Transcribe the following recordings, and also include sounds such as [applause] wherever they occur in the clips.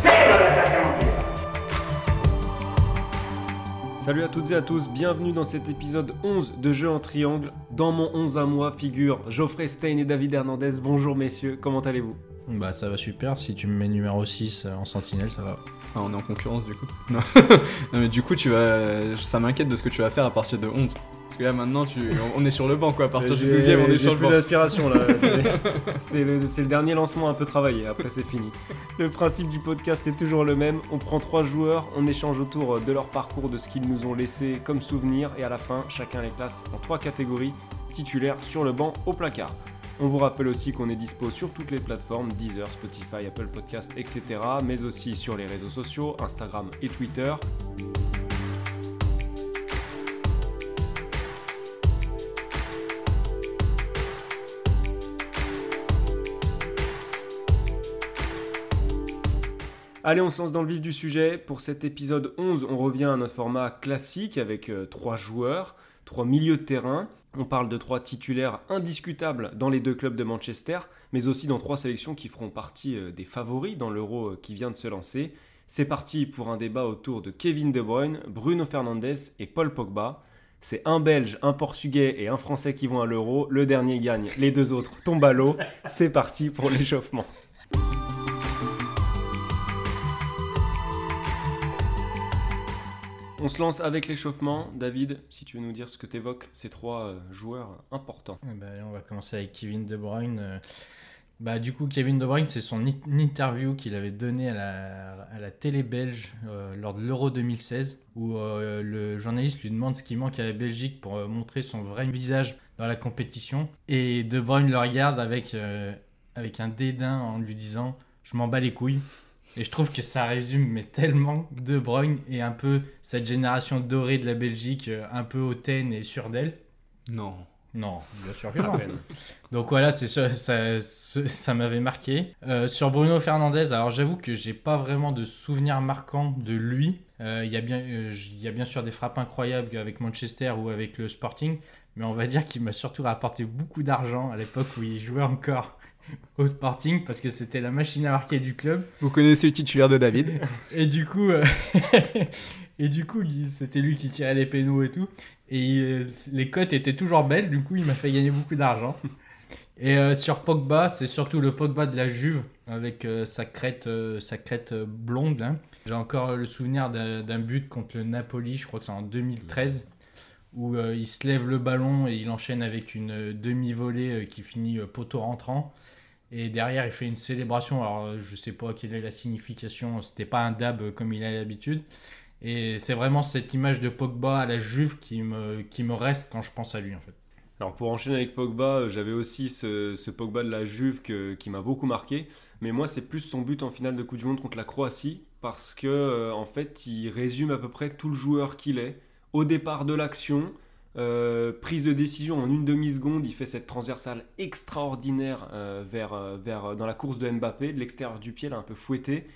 C'est le l'attaquant. Salut à toutes et à tous, bienvenue dans cet épisode 11 de Jeux en triangle. Dans mon 11 à moi figurent Geoffrey Stein et David Hernandez. Bonjour messieurs, comment allez-vous? Bah ça va super, si tu me mets numéro 6 en sentinelle, ça va. Ah, on est en concurrence du coup. Non. [laughs] Non, mais du coup, tu vas... ça m'inquiète de ce que tu vas faire à partir de 11. Que là maintenant, tu... on est sur le banc quoi. À partir du 12 on est sur le plus banc. d'inspiration là. [laughs] c'est le, c'est le dernier lancement un peu travaillé, après c'est fini. Le principe du podcast est toujours le même. On prend trois joueurs, on échange autour de leur parcours, de ce qu'ils nous ont laissé comme souvenir, et à la fin, chacun les classe en trois catégories titulaires sur le banc au placard. On vous rappelle aussi qu'on est dispo sur toutes les plateformes, Deezer, Spotify, Apple Podcast, etc. Mais aussi sur les réseaux sociaux, Instagram et Twitter. Allez, on se lance dans le vif du sujet. Pour cet épisode 11, on revient à notre format classique avec euh, trois joueurs, trois milieux de terrain. On parle de trois titulaires indiscutables dans les deux clubs de Manchester, mais aussi dans trois sélections qui feront partie euh, des favoris dans l'Euro euh, qui vient de se lancer. C'est parti pour un débat autour de Kevin De Bruyne, Bruno Fernandes et Paul Pogba. C'est un Belge, un Portugais et un Français qui vont à l'Euro. Le dernier gagne, les deux autres tombent à l'eau. C'est parti pour l'échauffement. On se lance avec l'échauffement. David, si tu veux nous dire ce que t'évoques ces trois euh, joueurs importants. Eh ben, on va commencer avec Kevin De Bruyne. Euh, Bah, du coup, Kevin De Bruyne, c'est son interview qu'il avait donnée à la, télé belge euh, lors de l'Euro 2016, où le journaliste lui demande ce qui manque à la Belgique pour montrer son vrai visage dans la compétition. Et De Bruyne le regarde avec, avec un dédain en lui disant Je m'en bats les couilles. Et je trouve que ça résume mais tellement De Bruyne et un peu cette génération dorée de la Belgique, euh, un peu hautaine et sûre d'elle. Non. Non, bien sûr que non. peine. Donc voilà, c'est ça, ça, ça- m'avait marqué. Euh, sur Bruno Fernandez, alors j'avoue que j'ai pas vraiment de souvenirs marquants de lui. Euh, Il y, euh, y a bien sûr des frappes incroyables avec Manchester ou avec le Sporting, mais on va dire qu'il m'a surtout rapporté beaucoup d'argent à l'époque où il jouait encore au Sporting parce que c'était la machine à marquer du club. Vous connaissez le titulaire de David [laughs] Et du coup, euh, [laughs] et du coup, c'était lui qui tirait les pénaux et tout. Et euh, les cotes étaient toujours belles. Du coup, il m'a fait gagner beaucoup d'argent. Et euh, sur Pogba, c'est surtout le Pogba de la Juve avec sa crête, sa crête blonde. là. J'ai encore le souvenir d'un but contre le Napoli, je crois que c'est en 2013, où il se lève le ballon et il enchaîne avec une demi-volée qui finit poteau rentrant. Et derrière, il fait une célébration. Alors, euh, je sais pas quelle est la signification. C'était pas un dab euh, comme il a l'habitude. Et c'est vraiment cette image de Pogba à la Juve qui me, reste quand je pense à lui, en fait. Alors pour enchaîner avec Pogba, euh, j'avais aussi ce, Pogba de la Juve qui m'a beaucoup marqué. Mais moi, c'est plus son but en finale de Coupe du Monde contre la Croatie. Parce que, en fait, il résume à peu près tout le joueur qu'il est. Au départ de l'action, euh, prise de décision en une demi-seconde, il fait cette transversale extraordinaire euh, vers, euh, vers, dans la course de Mbappé, de l'extérieur du pied, là, un peu fouetté.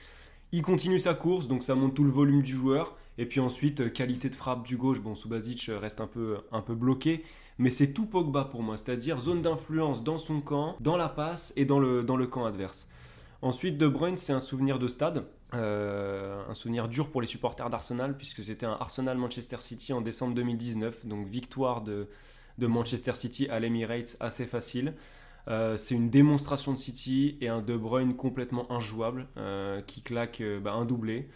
Il continue sa course, donc ça monte tout le volume du joueur. Et puis ensuite, qualité de frappe du gauche. Bon, Subasic reste un peu, un peu bloqué mais c'est tout Pogba pour moi, c'est-à-dire zone d'influence dans son camp, dans la passe et dans le, dans le camp adverse. Ensuite, De Bruyne, c'est un souvenir de stade, euh, un souvenir dur pour les supporters d'Arsenal, puisque c'était un Arsenal-Manchester City en décembre 2019, donc victoire de, Manchester City à l'Emirates assez facile. Euh, c'est une démonstration de City et un De Bruyne complètement injouable euh, qui claque bah, un doublé.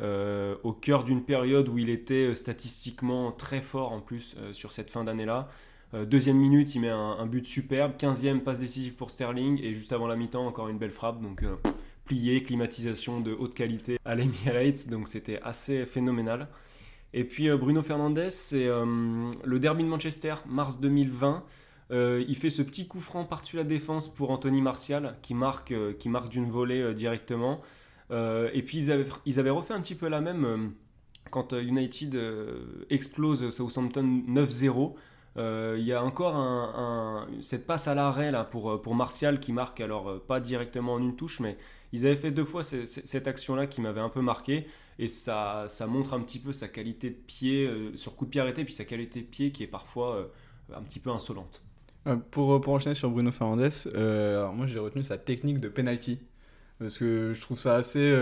au cœur d'une période où il était statistiquement très fort en plus sur cette fin d'année-là. Euh, deuxième minute, il met un, but superbe. 15e passe décisive pour Sterling. Et juste avant la mi-temps, encore une belle frappe. Donc euh, plié, climatisation de haute qualité à l'Emirates. Donc c'était assez phénoménal. Et puis euh, Bruno Fernandes, c'est le derby de Manchester, mars 2020. Euh, il fait ce petit coup franc par-dessus la défense pour Anthony Martial qui marque, qui marque d'une volée directement. Et puis ils avaient, refait un petit peu la même quand United explose Southampton 9-0. Euh, Il y a encore cette passe à l'arrêt là pour, euh, pour Martial qui marque, alors euh, pas directement en une touche, mais ils avaient fait deux fois ce- ce- cette action-là qui m'avait un peu marqué. Et ça, ça montre un petit peu sa qualité de pied sur coup de pied arrêté, puis sa qualité de pied qui est parfois un petit peu insolente. Pour, pour enchaîner sur Bruno Fernandes, euh, alors moi j'ai retenu sa technique de penalty. Parce que je trouve ça assez.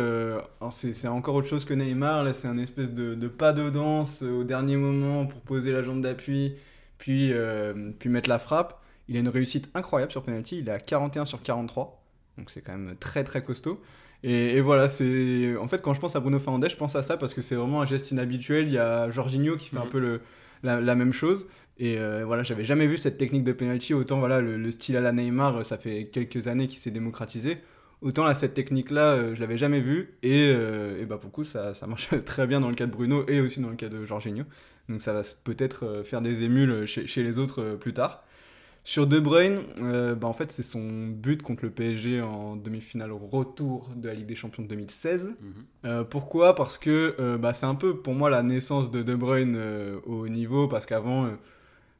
c'est encore autre chose que Neymar. Là, c'est un espèce de, pas de danse au dernier moment pour poser la jambe d'appui, puis, euh, puis mettre la frappe. Il a une réussite incroyable sur penalty. Il est à 41 sur 43. Donc c'est quand même très très costaud. Et, et voilà, c'est. En fait, quand je pense à Bruno Fernandes, je pense à ça parce que c'est vraiment un geste inhabituel. Il y a Jorginho qui fait un Mhm. peu le, la, la même chose. Et euh, voilà, j'avais jamais vu cette technique de penalty. Autant voilà, le, le style à la Neymar, ça fait quelques années qu'il s'est démocratisé. Autant là, cette technique-là, euh, je l'avais jamais vue. Et, euh, et bah, pour le coup, ça, ça marche [laughs] très bien dans le cas de Bruno et aussi dans le cas de Jorginho. Donc ça va peut-être euh, faire des émules chez, chez les autres euh, plus tard. Sur De Bruyne, euh, bah, en fait, c'est son but contre le PSG en demi-finale retour de la Ligue des Champions de 2016. Euh, pourquoi? Parce que euh, bah, c'est un peu pour moi la naissance de De Bruyne euh, au haut niveau, parce qu'avant, euh,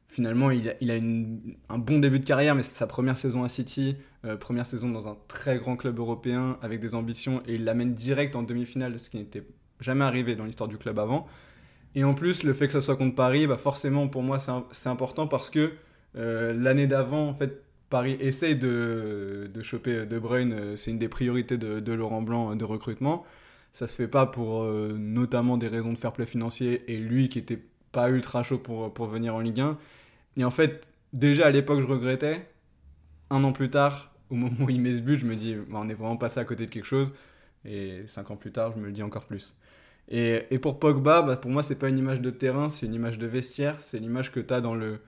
finalement, il a, il a une- un bon début de carrière, mais c'est sa première saison à City, euh, première saison dans un très grand club européen avec des ambitions, et il l'amène direct en demi-finale, ce qui n'était jamais arrivé dans l'histoire du club avant. Et en plus, le fait que ça soit contre Paris, bah forcément, pour moi, c'est important parce que euh, l'année d'avant, en fait, Paris essaye de, de choper De Bruyne, euh, c'est une des priorités de, Laurent Blanc euh, de recrutement. Ça se fait pas pour euh, notamment des raisons de fair play financier et lui qui était pas ultra chaud pour, pour venir en Ligue 1. Et en fait, déjà à l'époque, je regrettais. Un an plus tard, au [laughs] moment où il met ce but, je me dis, bah, on est vraiment passé à côté de quelque chose. Et cinq ans plus tard, je me le dis encore plus. Et, pour Pogba, bah, pour moi, c'est pas une image de terrain, c'est une image de vestiaire. C'est l'image que tu as dans le.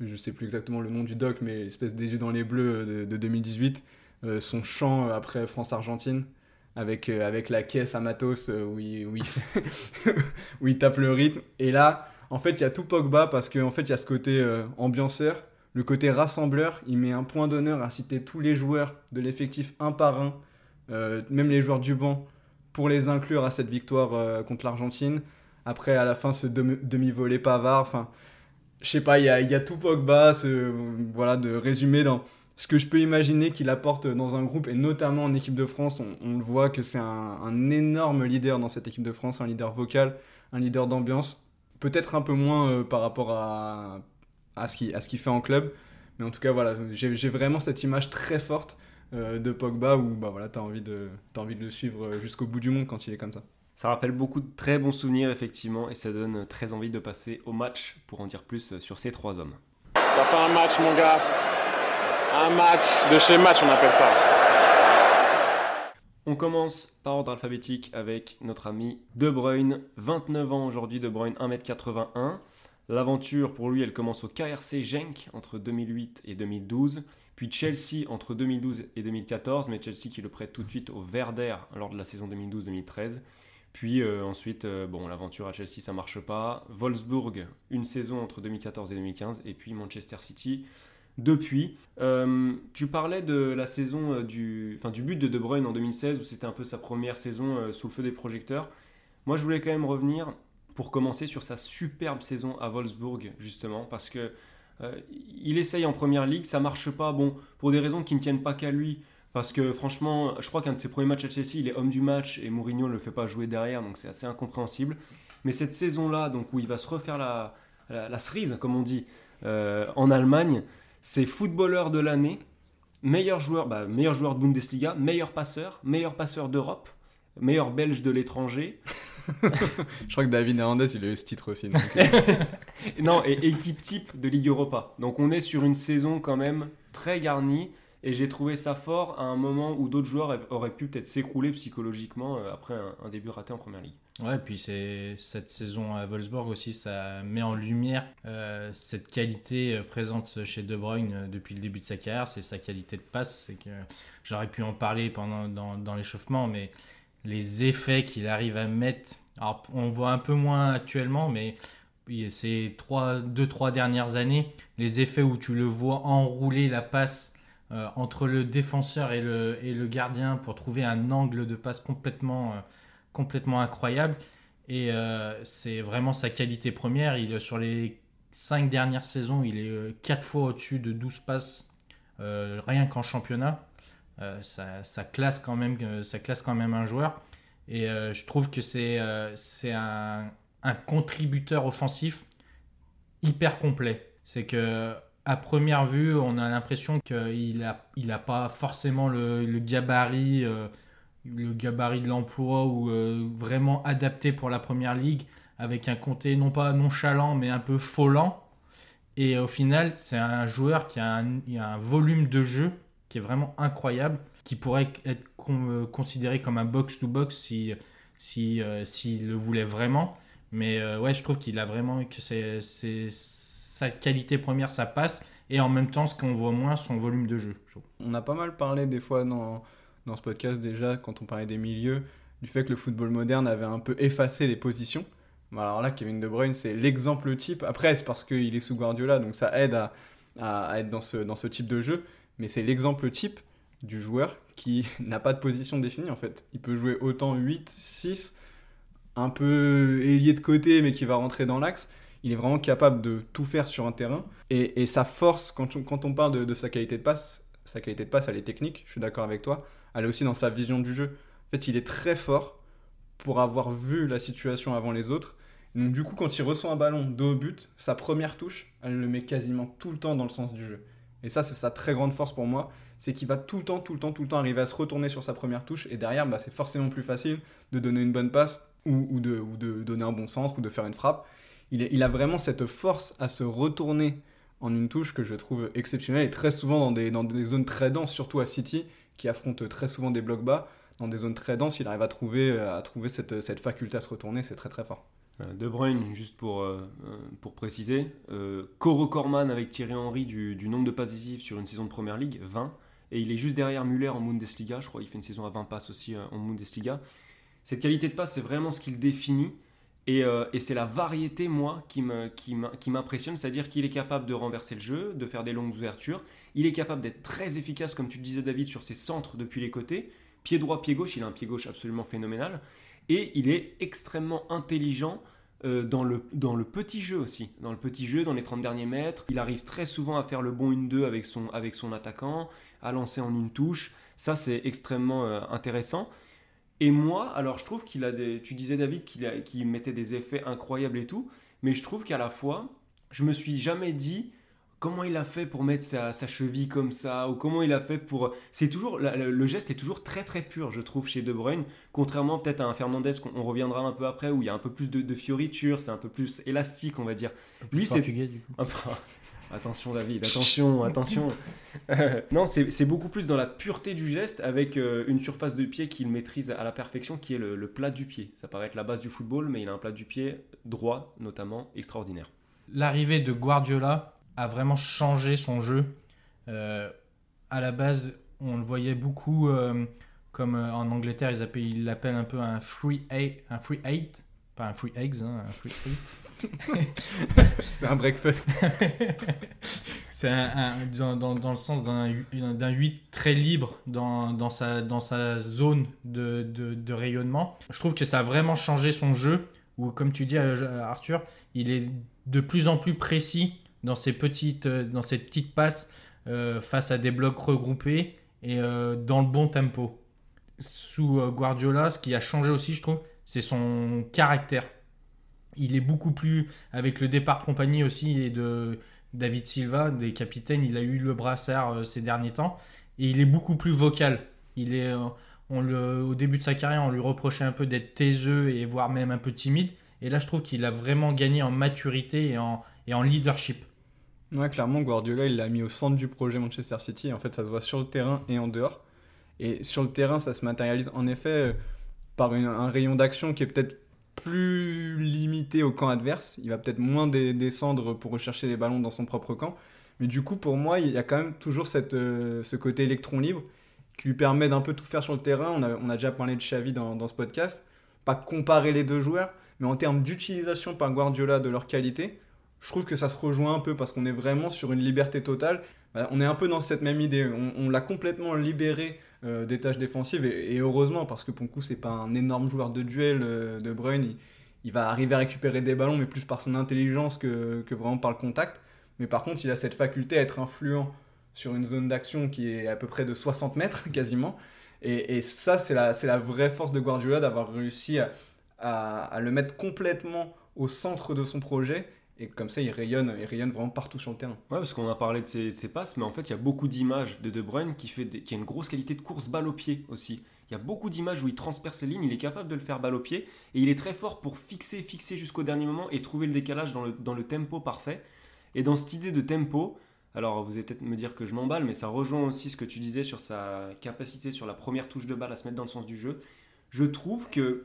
Je sais plus exactement le nom du doc, mais l'espèce des yeux dans les bleus de, de 2018. euh, son chant euh, après France-Argentine, avec, euh, avec la caisse à matos euh, où, il, [laughs] où, il, tape le rythme. Et là, en fait, il y a tout Pogba parce qu'en fait, y a ce côté euh, ambianceur, le côté rassembleur. Il met un point d'honneur à citer tous les joueurs de l'effectif un par un, euh, même les joueurs du banc, pour les inclure à cette victoire euh, contre l'Argentine. Après, à la fin, ce demi- demi-volé Pavard. Enfin, je sais pas, il y a, tout Pogba, voilà, de résumer dans ce que je peux imaginer qu'il apporte dans un groupe, et notamment en équipe de France. On, le voit que c'est un, énorme leader dans cette équipe de France, un leader vocal, un leader d'ambiance. Peut-être un peu moins euh, par rapport à, à ce qu'il fait en club. Mais en tout cas, voilà, j'ai vraiment cette image très forte de Pogba où bah, voilà, tu as, envie de- t'as envie de le suivre euh, jusqu'au bout du monde quand il est comme ça. Ça rappelle beaucoup de très bons souvenirs, effectivement, et ça donne très envie de passer au match pour en dire plus sur ces trois hommes. On va faire un match, mon gars. Un match de chez match, on appelle ça. On commence par ordre alphabétique avec notre ami De Bruyne, 29 ans aujourd'hui, De Bruyne 1m81. L'aventure pour lui, elle commence au KRC Genk entre 2008 et 2012, puis Chelsea entre 2012 et 2014, mais Chelsea qui le prête tout de suite au Werder lors de la saison 2012-2013. Puis euh, ensuite, euh, bon, l'aventure à Chelsea ça marche pas. Wolfsburg, une saison entre 2014 et 2015, et puis Manchester City depuis. Euh, tu parlais de la saison du, enfin, du but de De Bruyne en 2016 où c'était un peu sa première saison sous le feu des projecteurs. Moi, je voulais quand même revenir pour commencer sur sa superbe saison à Wolfsburg justement parce que euh, il essaye en première ligue, ça marche pas. Bon, pour des raisons qui ne tiennent pas qu'à lui. Parce que franchement, je crois qu'un de ses premiers matchs à Chelsea, il est homme du match et Mourinho ne le fait pas jouer derrière, donc c'est assez incompréhensible. Mais cette saison-là, donc où il va se refaire la, la, la cerise, comme on dit, euh, en Allemagne, c'est footballeur de l'année, meilleur joueur, bah, meilleur joueur de Bundesliga, meilleur passeur, meilleur passeur d'Europe, meilleur belge de l'étranger. [laughs] Je crois que David Hernandez, il a eu ce titre aussi. donc, euh, [laughs] non, et équipe type de Ligue Europa. Donc on est sur une saison quand même très garnie. Et j'ai trouvé ça fort à un moment où d'autres joueurs auraient pu peut-être s'écrouler psychologiquement euh, après un, début raté en première ligue. Ouais, puis c'est cette saison à Wolfsburg aussi, ça met en lumière euh, cette qualité présente chez De Bruyne depuis le début de sa carrière, c'est sa qualité de passe. C'est que j'aurais pu en parler pendant dans, dans l'échauffement, mais les effets qu'il arrive à mettre, alors on voit un peu moins actuellement, mais ces trois, deux trois dernières années, les effets où tu le vois enrouler la passe euh, entre le défenseur et le, et le gardien pour trouver un angle de passe complètement, euh, complètement incroyable. Et euh, c'est vraiment sa qualité première. Il, sur les cinq dernières saisons, il est 4 fois au-dessus de 12 passes, rien qu'en championnat. Ça, ça, classe quand même, ça classe quand même un joueur. Et je trouve que c'est c'est un, contributeur offensif hyper complet. C'est que à première vue, on a l'impression qu'il n'a il a pas forcément le, gabarit, euh, le gabarit de l'emploi ou euh, vraiment adapté pour la première ligue, avec un comté non pas nonchalant mais un peu folant. Et au final, c'est un joueur qui a un, volume de jeu qui est vraiment incroyable, qui pourrait être euh, considéré comme un box-to-box si, si, s'il le voulait vraiment. Mais ouais, je trouve qu'il a vraiment que c'est sa qualité première, ça passe, et en même temps, ce qu'on voit moins, son volume de jeu. On a pas mal parlé des fois dans, dans ce podcast déjà, quand on parlait des milieux, du fait que le football moderne avait un peu effacé les positions. Alors là, Kevin De Bruyne, c'est l'exemple type. Après, c'est parce qu'il est sous Guardiola, donc ça aide à, à, être dans ce, dans ce type de jeu. Mais c'est l'exemple type du joueur qui [laughs] n'a pas de position définie en fait. Il peut jouer autant 8, 6, un peu ailier de côté, mais qui va rentrer dans l'axe il est vraiment capable de tout faire sur un terrain. Et, sa force, quand on, parle de, sa qualité de passe, sa qualité de passe, elle est technique, je suis d'accord avec toi. Elle est aussi dans sa vision du jeu. En fait, il est très fort pour avoir vu la situation avant les autres. Donc, du coup, quand il reçoit un ballon dos au but, sa première touche, elle le met quasiment tout le temps dans le sens du jeu. Et ça, c'est sa très grande force pour moi. C'est qu'il va tout le temps, tout le temps, tout le temps arriver à se retourner sur sa première touche. Et derrière, bah, c'est forcément plus facile de donner une bonne passe ou, de, donner un bon centre ou de faire une frappe il, a vraiment cette force à se retourner en une touche que je trouve exceptionnelle et très souvent dans des, zones très denses, surtout à City, qui affronte très souvent des blocs bas. Dans des zones très denses, il arrive à trouver, à trouver cette, cette faculté à se retourner, c'est très très fort. Euh, de Bruyne, juste pour, euh, euh, pour préciser, Coro Corman avec Thierry Henry du, nombre de passes décisives sur une saison de Première Ligue, 20. Et il est juste derrière Muller en Bundesliga, je crois qu'il fait une saison à 20 passes aussi en Bundesliga. Cette qualité de passe, c'est vraiment ce qu'il définit. Euh, et, c'est la variété, moi, qui m'impressionne, c'est-à-dire qu'il est capable de renverser le jeu, de faire des longues ouvertures. Il est capable d'être très efficace, comme tu le disais, David, sur ses centres depuis les côtés. Pied droit, pied gauche, il a un pied gauche absolument phénoménal. Et il est extrêmement intelligent euh, dans, le, petit jeu aussi. Dans le petit jeu, dans les 30 derniers mètres. Il arrive très souvent à faire le bon 1-2 avec son, avec son attaquant, à lancer en une touche. Ça, c'est extrêmement euh, intéressant. Et moi, alors je trouve qu'il a des. Tu disais David qu'il mettait des effets incroyables et tout, mais je trouve qu'à la fois, je me suis jamais dit comment il a fait pour mettre sa, cheville comme ça ou comment il a fait pour. C'est toujours le, geste est toujours très très pur, je trouve, chez De Bruyne, contrairement peut-être à un Fernandez qu'on reviendra un peu après où il y a un peu plus de, de fioriture, c'est un peu plus élastique, on va dire. Lui, c'est Attention David, attention, [laughs] attention. non, c'est beaucoup plus dans la pureté du geste avec euh, une surface de pied qu'il maîtrise à la perfection qui est le, plat du pied. Ça paraît être la base du football, mais il a un plat du pied droit notamment extraordinaire. L'arrivée de Guardiola a vraiment changé son jeu. Euh, à la base, on le voyait beaucoup euh, comme en Angleterre, ils l'appellent un peu un free eight, un free eight, pas un free eggs, hein, un free eight. [laughs] c'est un breakfast. [laughs] c'est un, dans, dans, le sens d'un 8 très libre dans, dans, sa, dans sa zone de, de, de, rayonnement. Je trouve que ça a vraiment changé son jeu, où comme tu dis euh, Arthur, il est de plus en plus précis dans ses petites, euh, dans ses petites passes euh, face à des blocs regroupés et dans le bon tempo. Sous Guardiola, ce qui a changé aussi, je trouve, c'est son caractère il est beaucoup plus, avec le départ de compagnie aussi et de David Silva, des capitaines, il a eu le brassard euh, ces derniers temps, et il est beaucoup plus vocal. Il est, euh, on le, au début de sa carrière, on lui reprochait un peu d'être taiseux et voire même un peu timide, et là je trouve qu'il a vraiment gagné en maturité et en, et en leadership. Ouais, clairement, Guardiola, il l'a mis au centre du projet Manchester City. En fait, ça se voit sur le terrain et en dehors. Et sur le terrain, ça se matérialise en effet euh, par un rayon d'action qui est peut-être plus limité au camp adverse. Il va peut-être moins descendre pour rechercher les ballons dans son propre camp. Mais du coup, pour moi, il y a quand même toujours cette, euh, ce côté électron libre qui lui permet d'un peu tout faire sur le terrain. On a, on a déjà parlé de Xavi dans, dans, ce podcast. Pas comparer les deux joueurs, mais en termes d'utilisation par Guardiola de leur qualité, je trouve que ça se rejoint un peu parce qu'on est vraiment sur une liberté totale. Bah, on est un peu dans cette même idée. On, l'a complètement libéré euh, des tâches défensives et, heureusement parce que Ponku c'est pas un énorme joueur de duel euh, de Bruyne. Il, va arriver à récupérer des ballons mais plus par son intelligence que, vraiment par le contact. Mais par contre il a cette faculté à être influent sur une zone d'action qui est à peu près de 60 mètres [laughs] quasiment. Et, ça c'est la, la vraie force de Guardiola d'avoir réussi à, à le mettre complètement au centre de son projet et comme ça, il rayonne, il rayonne vraiment partout sur le terrain. Ouais, parce qu'on a parlé de ses, passes, mais en fait, il y a beaucoup d'images de De Bruyne qui, fait qui a une grosse qualité de course balle au pied aussi. Il y a beaucoup d'images où il transperce les lignes, il est capable de le faire balle au pied, et il est très fort pour fixer, fixer jusqu'au dernier moment et trouver le décalage dans le, dans le tempo parfait. Et dans cette idée de tempo, alors vous allez peut-être me dire que je m'emballe, mais ça rejoint aussi ce que tu disais sur sa capacité sur la première touche de balle à se mettre dans le sens du jeu. Je trouve que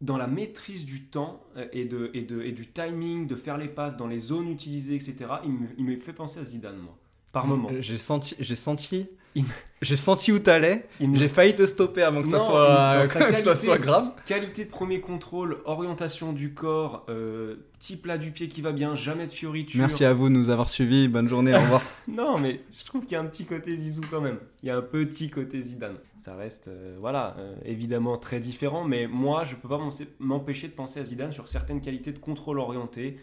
dans la maîtrise du temps euh, et, de, et, de, et du timing, de faire les passes dans les zones utilisées, etc., il me, il me fait penser à Zidane, moi, par moment. J'ai senti, j'ai senti, Il- [laughs] j'ai senti où t'allais. Il J'ai failli te stopper avant que ça soit, [laughs] ça grave. Qualité de premier contrôle, orientation du corps, euh, petit plat du pied qui va bien, jamais de fioriture. Merci à vous de nous avoir suivis. Bonne journée. Au revoir. [laughs] Non, mais je trouve qu'il y a un petit côté Zizou quand même. Il y a un petit côté Zidane. Ça reste, euh, voilà, euh, évidemment très différent, mais moi, je peux pas m'empêcher de penser à Zidane sur certaines qualités de contrôle orienté,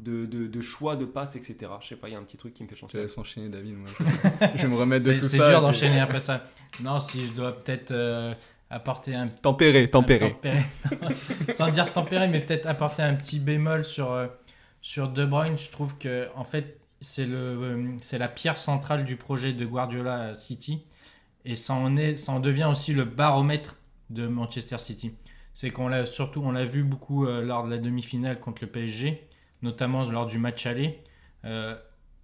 de, de, de choix de passe, etc. Je sais pas, il y a un petit truc qui me fait Je te à laisse enchaîner, David. moi, je... [laughs] je vais me remettre de C'est tout c'est ça. dur et puis- d'enchaîner après ça. Non, si je dois peut-être euh, apporter un Tempéré, tempéré. tempéré. [laughs] Sans dire tempéré, mais peut-être apporter un petit bémol sur, euh, sur De Bruyne. Je trouve que en fait, c'est euh, c'est la pierre centrale du projet de Guardiola à City. Et ça en, est, ça en devient aussi le baromètre de Manchester City. C'est qu'on l'a surtout, on l'a vu beaucoup euh, lors de la demi-finale contre le PSG, notamment lors du match aller. Euh,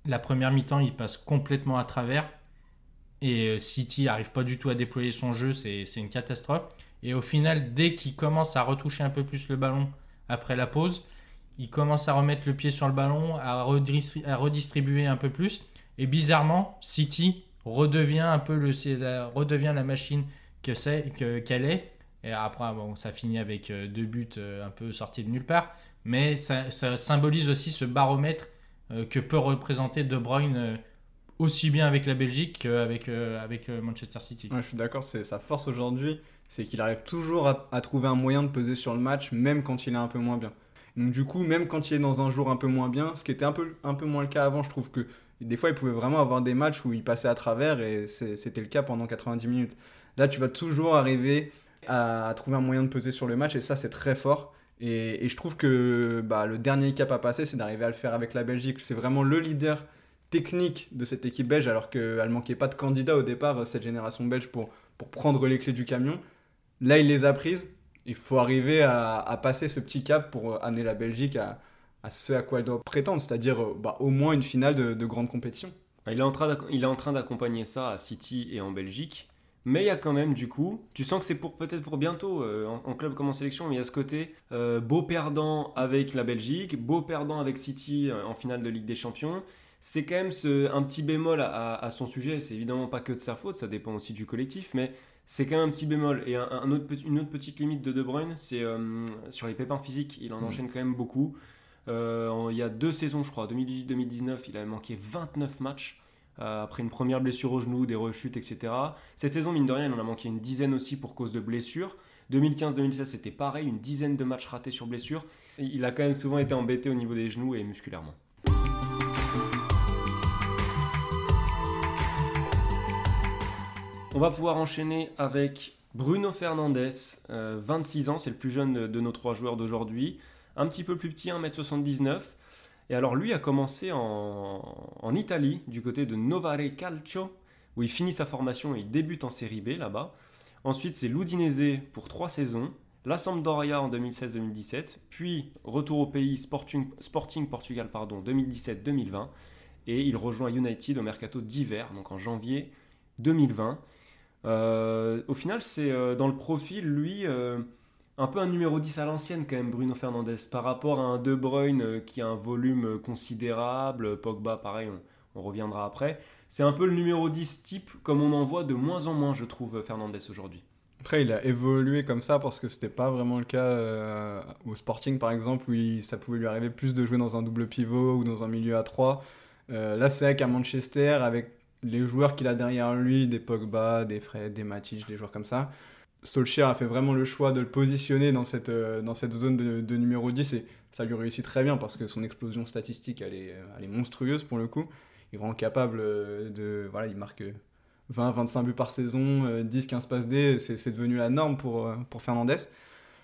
la première mi-temps, il passe complètement à travers. Et euh, City arrive pas du tout à déployer son jeu, c'est une catastrophe. Et au final, dès qu'il commence à retoucher un peu plus le ballon après la pause, il commence à remettre le pied sur le ballon, à, redistri- à redistribuer un peu plus. Et bizarrement, City redevient un peu le, la, redevient la machine que qu'elle est. Et après, ça finit avec euh, deux buts un peu sortis de nulle part. Mais ça, symbolise aussi ce baromètre euh, que peut représenter De Bruyne euh, aussi bien avec la Belgique qu'avec euh, Manchester City. Je suis d'accord, c'est sa force aujourd'hui, c'est qu'il arrive toujours à, trouver un moyen de peser sur le match, même quand il est un peu moins bien. Donc du coup, même quand il est dans un jour un peu moins bien, ce qui était un peu, un peu moins le cas avant, je trouve que des fois, il pouvait vraiment avoir des matchs où il passait à travers et c'était le cas pendant 90 minutes. Là, tu vas toujours arriver à trouver un moyen de peser sur le match et ça, c'est très fort. Et, je trouve que bah, le dernier cap à passer, c'est d'arriver à le faire avec la Belgique. C'est vraiment le leader technique de cette équipe belge, alors qu'elle manquait pas de candidats au départ, cette génération belge, pour, prendre les clés du camion. Là, il les a prises. Il faut arriver à, passer ce petit cap pour amener la Belgique à, ce à quoi elle doit prétendre, c'est-à-dire bah, au moins une finale de, de grande compétition. D'acc- il est en train d'accompagner ça à City et en Belgique. Mais il y a quand même, du coup, tu sens que c'est pour peut-être pour bientôt, euh, en, en club comme en sélection, mais il y a ce côté euh, beau perdant avec la Belgique, beau perdant avec City euh, en finale de Ligue des Champions. C'est quand même ce- un petit bémol à, à son sujet. C'est évidemment pas que de sa faute, ça dépend aussi du collectif, mais c'est quand même un petit bémol. Et un, un autre, petit- une autre petite limite de De Bruyne, c'est euh, sur les pépins physiques. Il en Mhm. enchaîne quand même beaucoup. Il y a deux saisons, je crois, 2018-2019, il avait manqué 29 matchs après une première blessure au genou, des rechutes, etc. Cette saison, mine de rien, il en a manqué une dizaine aussi pour cause de blessures. 2015-2016, c'était pareil, une dizaine de matchs ratés sur blessure. Il a quand même souvent été embêté au niveau des genoux et musculairement. On va pouvoir enchaîner avec Bruno Fernandes, euh, 26 ans, c'est le plus jeune de, de nos trois joueurs d'aujourd'hui. Un petit peu plus petit, 1m79. Et alors lui a commencé en, Italie, du côté de Novare Calcio, où il finit sa formation et il débute en Série B là-bas. Ensuite c'est l'Udinese pour trois saisons, la Sampdoria en 2016-2017, puis retour au pays Sporting, Portugal pardon, 2017-2020, et il rejoint United au mercato d'hiver, donc en janvier 2020. Euh, au final, c'est euh, dans le profil, lui, euh, un peu un numéro 10 à l'ancienne quand même, Bruno Fernandes, par rapport à un De Bruyne euh, qui a un volume euh, considérable, Pogba, pareil, on, reviendra après. C'est un peu le numéro 10 type, comme on en voit de moins en moins, je trouve, Fernandes aujourd'hui. Après, il a évolué comme ça parce que c'était pas vraiment le cas euh, au Sporting, par exemple, où ça pouvait lui arriver plus de jouer dans un double pivot ou dans un milieu à 3. Euh, là, c'est vrai Manchester, avec les joueurs qu'il a derrière lui, des Pogba, des Fred, des Matic, des joueurs comme ça, Solskjaer a fait vraiment le choix de le positionner dans cette, euh, dans cette zone de, numéro 10 et ça lui réussit très bien parce que son explosion statistique, elle est, est monstrueuse pour le coup. Il rend capable euh, de. Voilà, il marque 20-25 buts par saison, euh, 10-15 passes D, c'est devenu la norme pour, euh, pour Fernandez.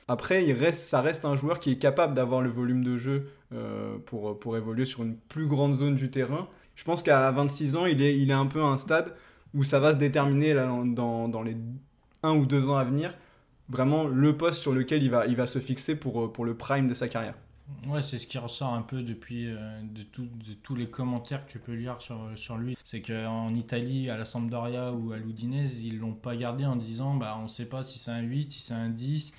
Après, il reste, ça reste un joueur qui est capable d'avoir le volume de jeu euh, pour, pour évoluer sur une plus grande zone du terrain. Je pense qu'à 26 ans, il est, il est un peu à un stade où ça va se déterminer là, dans, dans les un ou deux ans à venir, vraiment le poste sur lequel il va, il va se fixer pour, euh, pour le prime de sa carrière. Ouais, c'est ce qui ressort un peu depuis euh, de, tous les commentaires que tu peux lire sur, sur lui. C'est qu'en Italie, à la Sampdoria ou à l'Udinese, ils l'ont pas gardé en disant bah, on ne sait pas si c'est un 8, si c'est un 10.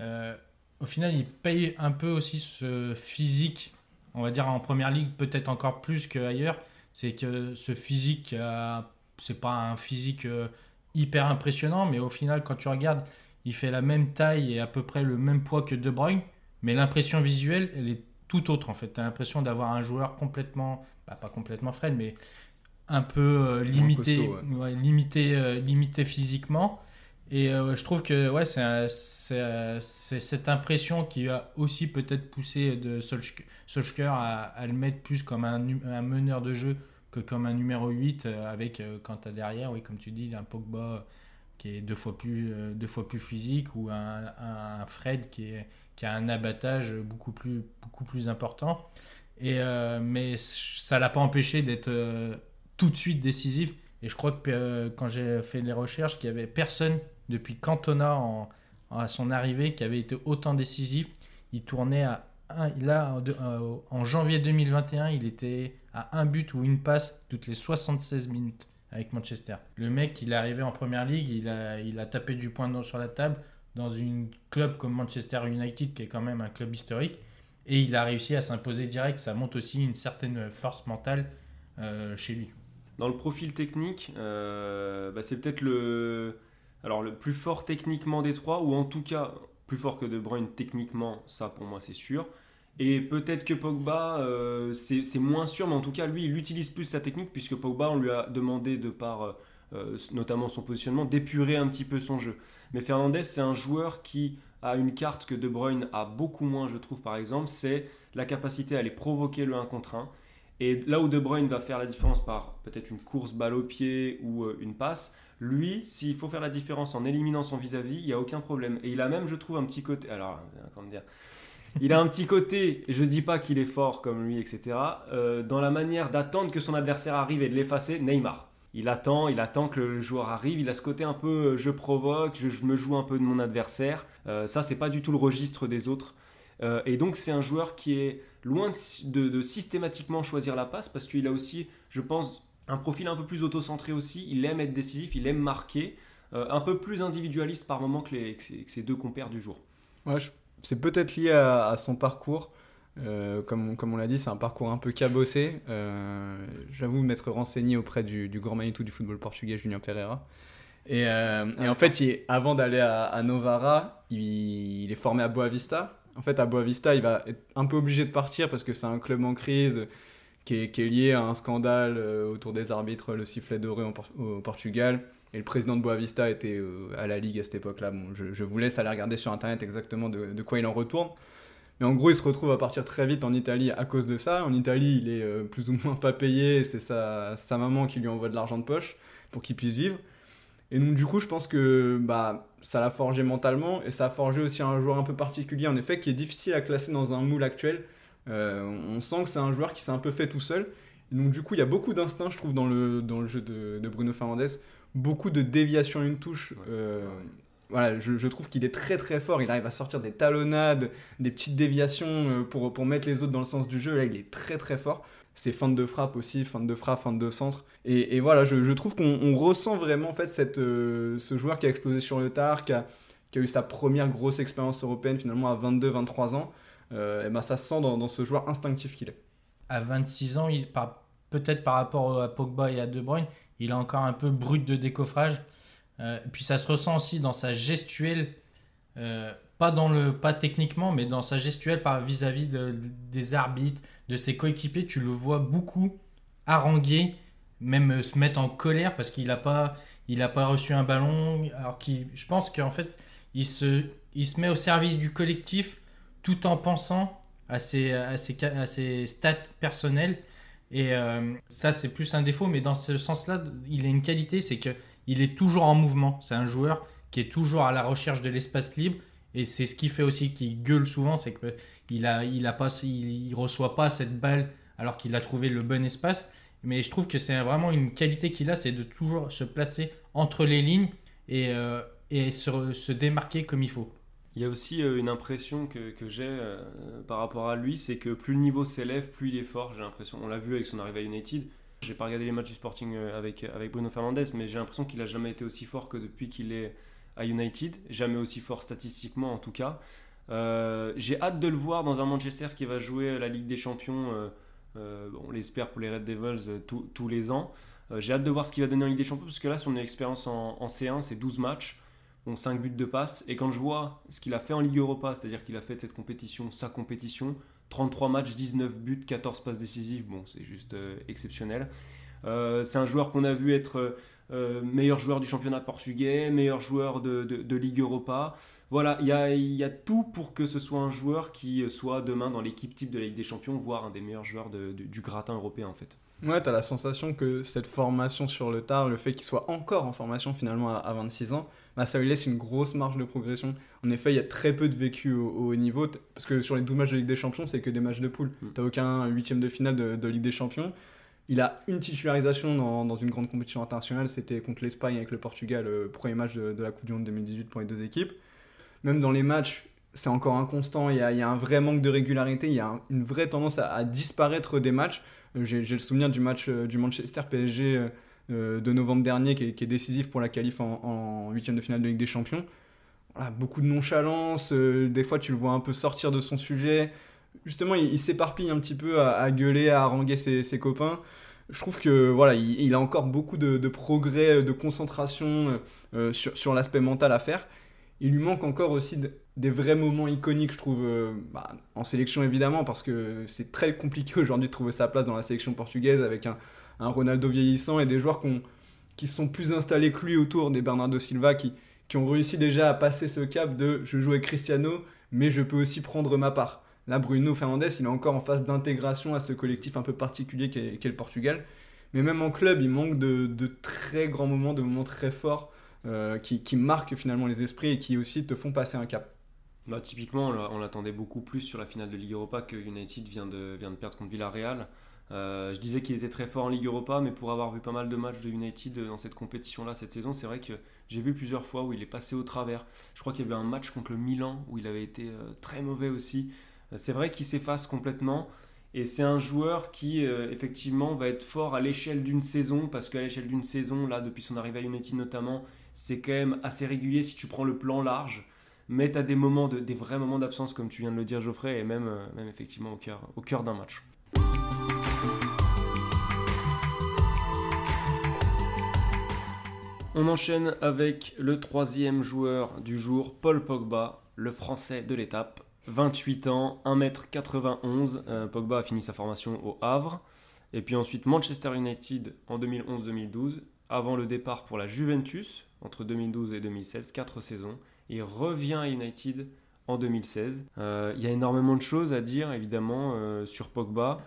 Euh, au final, il paye un peu aussi ce physique, on va dire en première ligue, peut-être encore plus qu'ailleurs. C'est que ce physique, euh, c'est pas un physique euh, hyper impressionnant, mais au final, quand tu regardes, il fait la même taille et à peu près le même poids que De Bruyne. Mais l'impression visuelle, elle est tout autre en fait. Tu as l'impression d'avoir un joueur complètement, bah, pas complètement frêle, mais un peu euh, limité, costaud, ouais, limité, euh, limité physiquement. Et euh, je trouve que ouais, c'est cette impression qui a aussi peut-être poussé de Solskjaer à, à le mettre plus comme un meneur de jeu comme un numéro 8 euh, avec euh, quand tu as derrière, oui, comme tu dis, un Pogba qui est deux fois plus, euh, deux fois plus physique ou un, Fred qui, a un abattage beaucoup plus, beaucoup plus important. Et, euh, mais ça l'a pas empêché d'être euh, tout de suite décisif. Et je crois que euh, quand j'ai fait les recherches, qu'il y avait personne depuis Cantona à son arrivée qui avait été autant décisif. Il tournait à un, là en, de- euh, en janvier 2021, il était un but ou une passe toutes les 76 minutes avec Manchester. Le mec, il est arrivé en première ligue, il a, il a tapé du poing sur la table dans une club comme Manchester United, qui est quand même un club historique, et il a réussi à s'imposer direct. Ça montre aussi une certaine force mentale euh, chez lui. Dans le profil technique, euh, bah, c'est peut-être le, alors le plus fort techniquement des trois, ou en tout cas plus fort que De Bruyne techniquement, ça pour moi c'est sûr. Et peut-être que Pogba, euh, c'est moins sûr, mais en tout cas lui, il utilise plus sa technique, puisque Pogba, on lui a demandé de par euh, notamment son positionnement, d'épurer un petit peu son jeu. Mais Fernandez, c'est un joueur qui a une carte que De Bruyne a beaucoup moins, je trouve par exemple, c'est la capacité à aller provoquer le 1 contre 1. Et là où De Bruyne va faire la différence par peut-être une course balle au pied ou euh, une passe, lui, s'il faut faire la différence en éliminant son vis-à-vis, il n'y a aucun problème. Et il a même, je trouve, un petit côté. Alors, comment dire Il a un petit côté, je dis pas qu'il est fort comme lui, etc., euh, dans la manière d'attendre que son adversaire arrive et de l'effacer, Neymar. Il attend, il attend que le joueur arrive, il a ce côté un peu euh, je provoque, je, me joue un peu de mon adversaire. Euh, ça, c'est pas du tout le registre des autres. Euh, et donc, c'est un joueur qui est loin de, systématiquement choisir la passe parce qu'il a aussi, je pense, un profil un peu plus autocentré aussi. Il aime être décisif, il aime marquer, un peu plus individualiste par moment que ses deux compères du jour. Ouais, je- c'est peut-être lié à, à son parcours. Euh, comme, on- comme on l'a dit, c'est un parcours un peu cabossé. Euh, J'avoue m'être renseigné auprès du, du grand Manitou du football portugais, Julien Pereira. Et, euh, et en fait, il avant d'aller à, à Novara, il, il est formé à Boavista. En fait, à Boavista, il va être un peu obligé de partir parce que c'est un club en crise qui est, qui est lié à un scandale autour des arbitres, le sifflet doré en au Portugal. Et le président de Boavista était euh, à la Ligue à cette époque-là. Bon, je, vous laisse aller regarder sur Internet exactement de, de quoi il en retourne. Mais en gros, il se retrouve à partir très vite en Italie à cause de ça. En Italie, il est euh, plus ou moins pas payé. C'est sa, sa maman qui lui envoie de l'argent de poche pour qu'il puisse vivre. Et donc, du coup, je pense que bah, ça l'a forgé mentalement et ça a forgé aussi un joueur un peu particulier, en effet, qui est difficile à classer dans un moule actuel. Euh, on sent que c'est un joueur qui s'est un peu fait tout seul. Et donc, du coup, il y a beaucoup d'instinct, je trouve, dans le, dans le jeu de, de Bruno Fernandes. Beaucoup de déviations à une touche. Euh, voilà, je, je trouve qu'il est très très fort. Il arrive à sortir des talonnades, des petites déviations euh, pour, pour mettre les autres dans le sens du jeu. Là, il est très très fort. Ses feintes de frappe aussi, feintes de frappe, feintes de centre. Et, et voilà, je, je trouve qu'on on ressent vraiment en fait cette, euh, ce joueur qui a explosé sur le tard, qui a, qui a eu sa première grosse expérience européenne finalement à 22-23 ans. Euh, et ben ça se sent dans, dans ce joueur instinctif qu'il est. À 26 ans, il, peut-être par rapport à Pogba et à De Bruyne, il est encore un peu brut de décoffrage. Euh, puis ça se ressent aussi dans sa gestuelle, euh, pas, dans le, pas techniquement, mais dans sa gestuelle vis-à-vis de- des arbitres, de ses coéquipiers. Tu le vois beaucoup haranguer, même se mettre en colère parce qu'il n'a pas, a pas reçu un ballon. Alors je pense qu'en fait, il se, il se met au service du collectif tout en pensant à ses, à ses, à ses stats personnelles. Et euh, ça, c'est plus un défaut, mais dans ce sens-là, il a une qualité, c'est que il est toujours en mouvement. C'est un joueur qui est toujours à la recherche de l'espace libre. Et c'est ce qui fait aussi qu'il gueule souvent, c'est qu'il a, il a pas, il, reçoit pas cette balle alors qu'il a trouvé le bon espace. Mais je trouve que c'est vraiment une qualité qu'il a, c'est de toujours se placer entre les lignes et, euh, se démarquer comme il faut. Il y a aussi euh, une impression que, j'ai euh, par rapport à lui, c'est que plus le niveau s'élève, plus il est fort, j'ai l'impression. On l'a vu avec son arrivée à United. J'ai pas regardé les matchs du Sporting euh, avec, Bruno Fernandes, mais j'ai l'impression qu'il a jamais été aussi fort que depuis qu'il est à United. Jamais aussi fort statistiquement en tout cas. J'ai hâte de le voir dans un Manchester qui va jouer la Ligue des Champions, on l'espère pour les Red Devils, tous- les ans. J'ai hâte de voir ce qu'il va donner en Ligue des Champions, parce que là, son expérience en, en C1, c'est 12 matchs. Bon, 5 buts de passe. Et quand je vois ce qu'il a fait en Ligue Europa, c'est-à-dire qu'il a fait cette compétition, sa compétition, 33 matchs, 19 buts, 14 passes décisives, bon, c'est juste euh, exceptionnel. Euh, c'est un joueur qu'on a vu être euh, meilleur joueur du championnat portugais, meilleur joueur de, de- Ligue Europa. Voilà, il y a, y a tout pour que ce soit un joueur qui soit demain dans l'équipe type de la Ligue des Champions, voire un des meilleurs joueurs du gratin européen en fait. Ouais, t'as la sensation que cette formation sur le tard, le fait qu'il soit encore en formation finalement à, à 26 ans, bah, ça lui laisse une grosse marge de progression. En effet, il y a très peu de vécu au, au haut niveau, parce que sur les 12 matchs de Ligue des Champions, c'est que des matchs de poule. Mm. T'as aucun huitième de finale de, de Ligue des Champions. Il a une titularisation dans, dans une grande compétition internationale, c'était contre l'Espagne avec le Portugal, le premier match de, de la Coupe du Monde 2018 pour les deux équipes. Même dans les matchs, c'est encore inconstant, il y, a, il y a un vrai manque de régularité, il y a un- une vraie tendance à, à disparaître des matchs. Euh, J'ai le souvenir du match euh, du Manchester PSG euh, de novembre dernier qui est, décisif pour la qualif en, huitième de finale de Ligue des Champions. Voilà, beaucoup de nonchalance, des fois tu le vois un peu sortir de son sujet. Justement, il, il s'éparpille un petit peu à, gueuler, à haranguer ses, copains. Je trouve que voilà, il, a encore beaucoup de, progrès, de concentration sur, sur l'aspect mental à faire. Il lui manque encore aussi des vrais moments iconiques, je trouve, euh, bah, en sélection évidemment, parce que c'est très compliqué [laughs] aujourd'hui de trouver sa place dans la sélection portugaise avec un, Ronaldo vieillissant et des joueurs qui sont plus installés que lui autour, des Bernardo Silva qui, ont réussi déjà à passer ce cap de je joue avec Cristiano, mais je peux aussi prendre ma part. Là, Bruno Fernandes, il est encore en phase d'intégration à ce collectif un peu particulier qu'est le Portugal. Mais même en club, il manque de, très grands moments, de moments très forts euh, qui marquent finalement les esprits et qui aussi te font passer un cap. Bah, typiquement, on l'a- on l'attendait beaucoup plus sur la finale de Ligue Europa que United vient de, vient de perdre contre Villarreal. Euh, je disais qu'il était très fort en Ligue Europa, mais pour avoir vu pas mal de matchs de United dans cette compétition-là cette saison, c'est vrai que j'ai vu plusieurs fois où il est passé au travers. Je crois qu'il y avait un match contre le Milan où il avait été euh, très mauvais aussi. Euh, C'est vrai qu'il s'efface complètement. Et c'est un joueur qui, effectivement, va être fort à l'échelle d'une saison, parce qu'à l'échelle d'une saison, là, depuis son arrivée à United notamment, c'est quand même assez régulier si tu prends le plan large mais tu as des moments de, des vrais moments d'absence comme tu viens de le dire Geoffrey et même, euh, même effectivement au cœur, au cœur d'un match. On enchaîne avec le troisième joueur du jour, Paul Pogba, le français de l'étape. 28 ans, 1m91. Euh, Pogba a fini sa formation au Havre. Et puis ensuite Manchester United en 2011-2012. Avant le départ pour la Juventus entre 2012 et 2016, 4 saisons. Il revient à United en 2016. Euh, Il y a énormément de choses à dire évidemment euh, sur Pogba.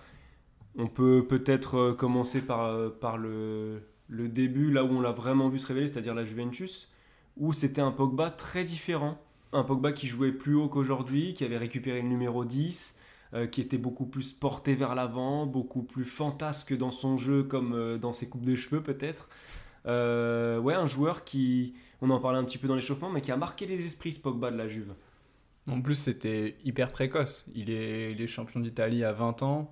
On peut peut-être euh, commencer par, par le, début, là où on l'a vraiment vu se révéler, c'est-à-dire la Juventus, où c'était un Pogba très différent. Un Pogba qui jouait plus haut qu'aujourd'hui, qui avait récupéré le numéro 10, euh, qui était beaucoup plus porté vers l'avant, beaucoup plus fantasque dans son jeu, comme dans ses coupes de cheveux peut-être. Euh, ouais, un joueur qui, on en parlait un petit peu dans l'échauffement, mais qui a marqué les esprits, ce Pogba de la Juve. En plus, c'était hyper précoce. Il est, il est champion d'Italie à 20 ans.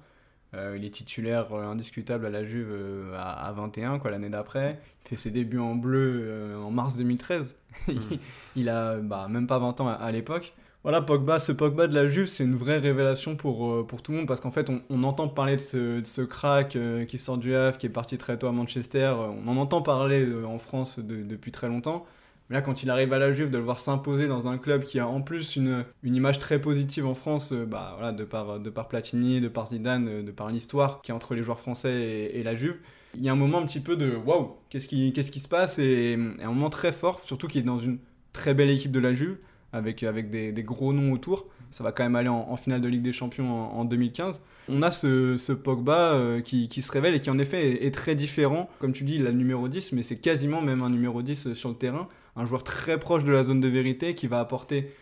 Euh, il est titulaire euh, indiscutable à la Juve euh, à, à 21, quoi, l'année d'après. Il fait ses débuts en bleu en mars 2013. [laughs] il a bah, même pas 20 ans à, à l'époque. Voilà, Pogba, ce Pogba de la Juve, c'est une vraie révélation pour, euh, pour tout le monde parce qu'en fait, on, entend parler de ce, de ce crack euh, qui sort du Havre, qui est parti très tôt à Manchester. euh, on en entend parler en France de- depuis très longtemps. Mais là, quand il arrive à la Juve, de le voir s'imposer dans un club qui a en plus une, une image très positive en France, bah, voilà, de, par, de par Platini, de par Zidane, de par l'histoire qui est entre les joueurs français et, la Juve, il y a un moment un petit peu de waouh, qu'est-ce qui, qui se passe? Et, et un moment très fort, surtout qu'il est dans une très belle équipe de la Juve avec, avec des, gros noms autour. Ça va quand même aller en, finale de Ligue des Champions en, en 2015. On a ce, ce Pogba euh, qui, se révèle et qui en effet est, très différent. Comme tu dis, il a le numéro 10, mais c'est quasiment même un numéro 10 sur le terrain. Un joueur très proche de la zone de vérité qui va apporter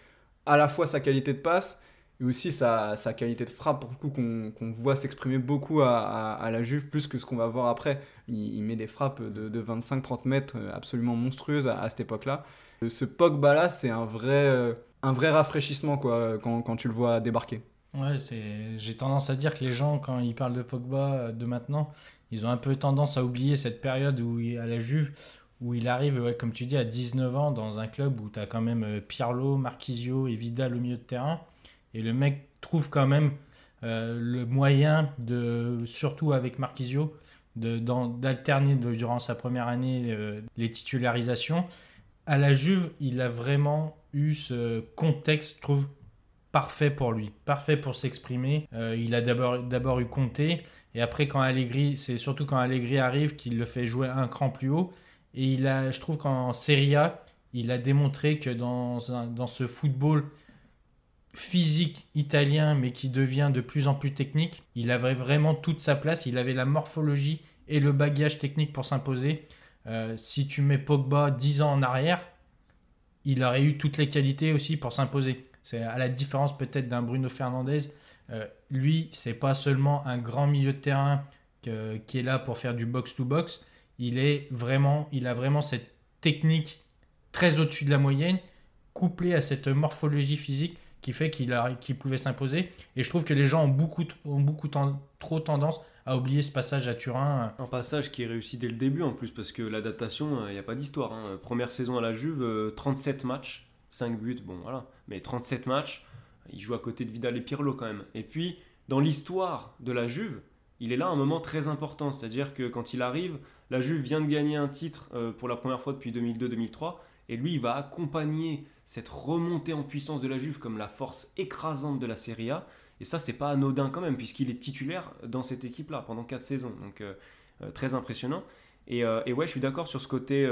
à la fois sa qualité de passe et aussi sa, sa qualité de frappe, pour le coup, qu'on voit s'exprimer beaucoup à, la Juve, plus que ce qu'on va voir après. Il, met des frappes de, de 25-30 mètres euh, absolument monstrueuses à cette époque-là. Ce Pogba-là, c'est un vrai, euh, un vrai rafraîchissement quoi, quand, quand tu le vois débarquer. Ouais, j'ai tendance à dire que les gens, quand ils parlent de Pogba euh, de maintenant, ils ont un peu tendance à oublier cette période où il, à la Juve, où il arrive, comme tu dis, à 19 ans dans un club où tu as quand même euh, Pirlo, Marquisio et Vidal au milieu de terrain. Et le mec trouve quand même le moyen, de, surtout avec Marquisio, d'alterner durant sa première année les titularisations. À la Juve, il a vraiment eu ce contexte, je trouve, parfait pour lui, parfait pour s'exprimer. Euh, il a d'abord eu Conte et après quand Allegri, c'est surtout quand Allegri arrive qu'il le fait jouer un cran plus haut et il a je trouve qu'en Serie A, il a démontré que dans dans ce football physique italien mais qui devient de plus en plus technique, il avait vraiment toute sa place, il avait la morphologie et le bagage technique pour s'imposer. Euh, si tu mets Pogba 10 ans en arrière, il aurait eu toutes les qualités aussi pour s'imposer. C'est à la différence peut-être d'un Bruno Fernandez. Euh, lui, c'est pas seulement un grand milieu de terrain qui est là pour faire du box-to-box. Il est vraiment, il a vraiment cette technique très au-dessus de la moyenne, couplée à cette morphologie physique qui fait qu'il qu'il pouvait s'imposer. Et je trouve que les gens ont beaucoup, ont beaucoup trop tendance à oublier ce passage à Turin. Un passage qui est réussi dès le début en plus, parce que l'adaptation, il n'y a pas d'histoire. hein. Première saison à la Juve, euh, 37 matchs, 5 buts, bon voilà, mais 37 matchs, il joue à côté de Vidal et Pirlo quand même. Et puis, dans l'histoire de la Juve, il est là un moment très important, c'est-à-dire que quand il arrive, la Juve vient de gagner un titre euh, pour la première fois depuis 2002-2003, et lui, il va accompagner cette remontée en puissance de la Juve comme la force écrasante de la Serie A. Et ça, c'est pas anodin quand même, puisqu'il est titulaire dans cette équipe-là pendant 4 saisons. Donc, euh, euh, très impressionnant. Et, euh, et ouais, je suis d'accord sur, ce côté,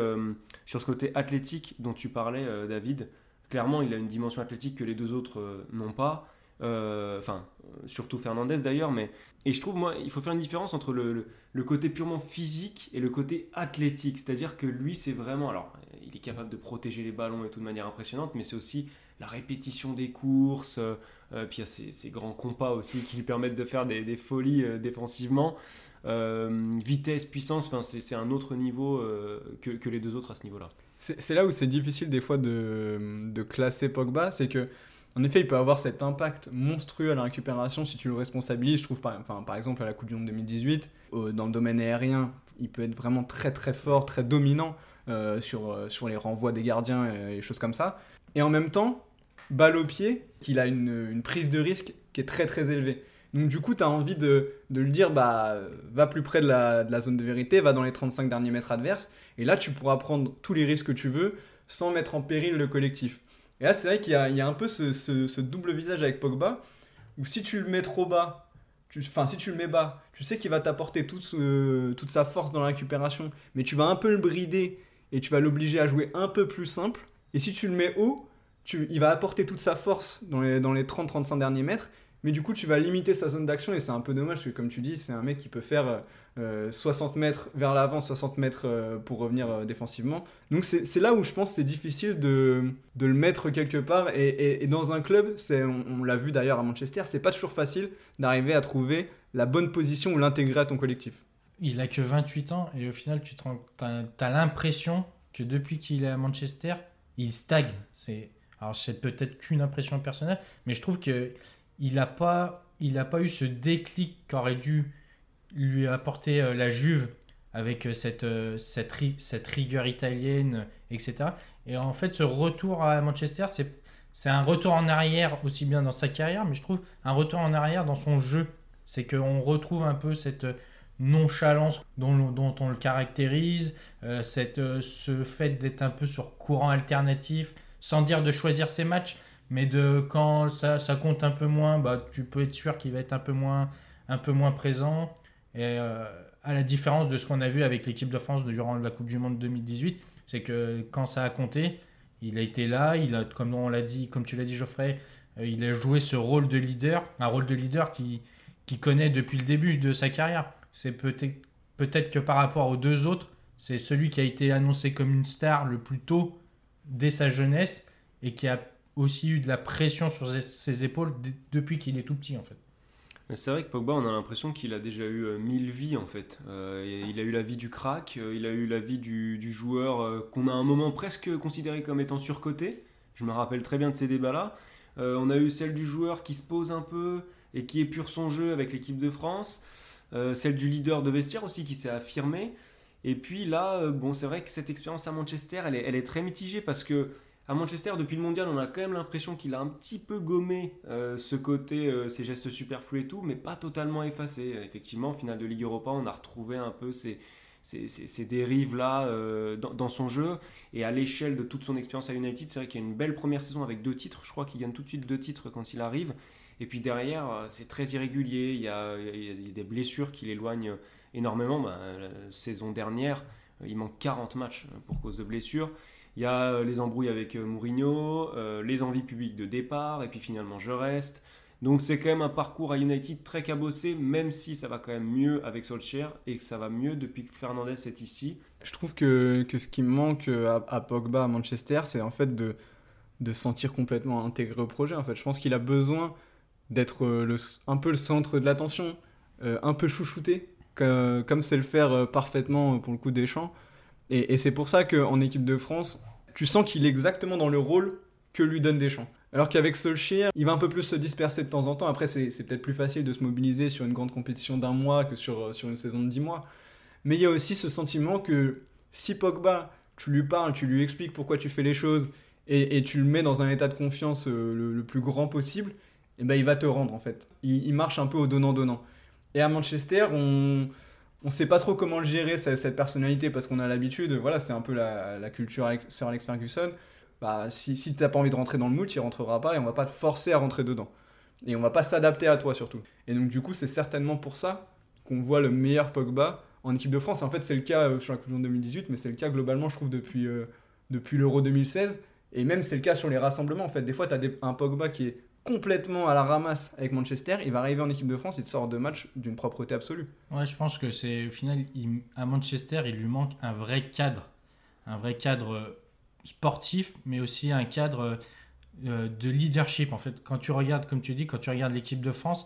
sur ce côté athlétique dont tu parlais, David. Clairement, il a une dimension athlétique que les deux autres n'ont pas. Enfin, surtout Fernandez d'ailleurs. Mais... Et je trouve, moi, il faut faire une différence entre le côté purement physique et le côté athlétique. C'est-à-dire que lui, c'est vraiment. Alors, il est capable de protéger les ballons et tout de manière impressionnante, mais c'est aussi la répétition des courses. Euh, puis il y a ces, ces grands compas aussi qui lui permettent de faire des, des folies euh, défensivement. Euh, vitesse, puissance, c'est un autre niveau que, que les deux autres à ce niveau-là. C'est là où c'est difficile des fois de, de classer Pogba, c'est que en effet il peut avoir cet impact monstrueux à la récupération si tu le responsabilises. Je trouve par, enfin, par exemple à la Coupe du Monde 2018, euh, dans le domaine aérien, il peut être vraiment très très fort, très dominant sur, sur les renvois des gardiens et, et choses comme ça. Et en même temps, balle au pied, qu'il a une, une prise de risque qui est très très élevée. Donc du coup, tu as envie de, de lui dire, bah, va plus près de la, de la zone de vérité, va dans les 35 derniers mètres adverses, et là, tu pourras prendre tous les risques que tu veux sans mettre en péril le collectif. Et là, c'est vrai qu'il y y a un peu ce, ce- double visage avec Pogba, où si tu le mets trop bas, tu- enfin si tu le mets bas, tu sais qu'il va t'apporter toute, toute sa force dans la récupération, mais tu vas un peu le brider et tu vas l'obliger à jouer un peu plus simple. Et si tu le mets haut, tu- il va apporter toute sa force dans les, dans les 30-35 derniers mètres, mais du coup tu vas limiter sa zone d'action et c'est un peu dommage parce que comme tu dis, c'est un mec qui peut faire euh, 60 mètres vers l'avant, 60 mètres euh, pour revenir euh, défensivement. Donc c'est là où je pense c'est difficile de, de le mettre quelque part. Et, et- dans un club, on, on l'a vu d'ailleurs à Manchester, c'est pas toujours facile d'arriver à trouver la bonne position ou l'intégrer à ton collectif. Il a que 28 ans et au final, tu as, l'impression que depuis qu'il est à Manchester, il stagne. C'est alors c'est peut-être qu'une impression personnelle, mais je trouve que il n'a pas, il pas eu ce déclic qu'aurait dû lui apporter euh, la Juve avec euh, cette, euh, cette, cette rigueur italienne, etc. Et en fait, ce retour à Manchester, c'est c'est un retour en arrière aussi bien dans sa carrière, mais je trouve un retour en arrière dans son jeu. C'est qu'on retrouve un peu cette nonchalance dont, dont on le caractérise, cette, ce fait d'être un peu sur courant alternatif, sans dire de choisir ses matchs, mais de quand ça, compte un peu moins, bah, tu peux être sûr qu'il va être un peu moins, un peu moins présent. Et euh, à la différence de ce qu'on a vu avec l'équipe de France durant la Coupe du Monde 2018, c'est que quand ça a compté, il a été là, il a, comme on l'a dit, comme tu l'as dit Geoffrey, il a joué ce rôle de leader, un rôle de leader qui, qui connaît depuis le début de sa carrière. C'est peut-être peut-être que par rapport aux deux autres, c'est celui qui a été annoncé comme une star le plus tôt dès sa jeunesse et qui a aussi eu de la pression sur ses épaules depuis qu'il est tout petit en fait. C'est vrai que Pogba, on a l'impression qu'il a déjà eu euh, mille vies en fait. Euh, il a eu la vie du crack, euh, il a eu la vie du, du joueur qu'on a un moment presque considéré comme étant surcoté. Je me rappelle très bien de ces débats-là. on a eu celle du joueur qui se pose un peu et qui épure son jeu avec l'équipe de France. celle du leader de vestiaire aussi qui s'est affirmé. Et puis là, bon, c'est vrai que cette expérience à Manchester, elle est, très mitigée parce que à Manchester, depuis le mondial, on a quand même l'impression qu'il a un petit peu gommé euh, ce côté, euh, ses gestes superflus et tout, mais pas totalement effacé. Effectivement, en finale de Ligue Europa, on a retrouvé un peu ces, dérives-là euh, dans, son jeu. Et à l'échelle de toute son expérience à United, c'est vrai qu'il y a une belle première saison avec deux titres. Je crois qu'il gagne tout de suite deux titres quand il arrive. Et puis derrière, c'est très irrégulier. Il y, a, des blessures qui l'éloignent énormément. Ben, la saison dernière, il manque 40 matchs pour cause de blessures. Il y a euh, les embrouilles avec euh, Mourinho, euh, les envies publiques de départ, et puis finalement je reste. Donc c'est quand même un parcours à United très cabossé, même si ça va quand même mieux avec Solskjaer et que ça va mieux depuis que Fernandez est ici. Je trouve que, que ce qui manque à, Pogba à Manchester, c'est en fait de, de se sentir complètement intégré au projet. En fait, je pense qu'il a besoin d'être un peu le centre de l'attention, un peu chouchouté, comme c'est le faire parfaitement pour le coup des champs. Et, c'est pour ça qu'en équipe de France, tu sens qu'il est exactement dans le rôle que lui donne Deschamps. Alors qu'avec Solskjaer, il va un peu plus se disperser de temps en temps. Après, c'est peut-être plus facile de se mobiliser sur une grande compétition d'un mois que sur, sur une saison de dix mois. Mais il y a aussi ce sentiment que si Pogba, tu lui parles, tu lui expliques pourquoi tu fais les choses et, tu le mets dans un état de confiance euh, le, plus grand possible, et eh ben il va te rendre en fait. Il, marche un peu au donnant-donnant. Et à Manchester, on, on sait pas trop comment le gérer cette, personnalité parce qu'on a l'habitude, voilà, c'est un peu la, culture Sir Alex Ferguson. Bah, si, si t'as pas envie de rentrer dans le moule, tu rentreras pas et on va pas te forcer à rentrer dedans. Et on va pas s'adapter à toi surtout. Et donc du coup, c'est certainement pour ça qu'on voit le meilleur Pogba en équipe de France. En fait, c'est le cas euh, sur la Coupe du Monde 2018, mais c'est le cas globalement, je trouve, depuis, euh, depuis l'Euro 2016. Et même c'est le cas sur les rassemblements. En fait, des fois, tu as un Pogba qui est complètement à la ramasse avec Manchester, il va arriver en équipe de France, il sort de match d'une propreté absolue. Ouais, je pense que c'est au final, à Manchester, il lui manque un vrai cadre. Un vrai cadre euh, sportif, mais aussi un cadre euh, de leadership. En fait, quand tu regardes, comme tu dis, quand tu regardes l'équipe de France,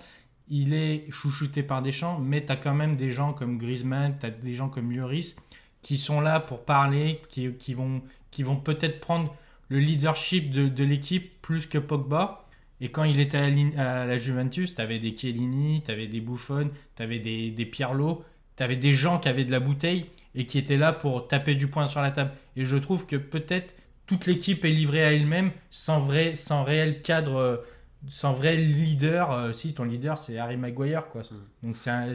il est chouchouté par des champs, mais tu as quand même des gens comme Griezmann, tu as des gens comme Lloris qui sont là pour parler, qui, qui vont, qui vont peut-être prendre le leadership de, de l'équipe plus que Pogba. Et quand il était à, la Juventus, tu avais des Chiellini, tu avais des Buffon, tu avais des, des Pirlo, tu avais des gens qui avaient de la bouteille et qui étaient là pour taper du poing sur la table. Et je trouve que peut-être toute l'équipe est livrée à elle-même sans, vrai, sans réel cadre, sans vrai leader. Euh, si, ton leader, c'est Harry Maguire. Quoi. Mm. Donc c'est un,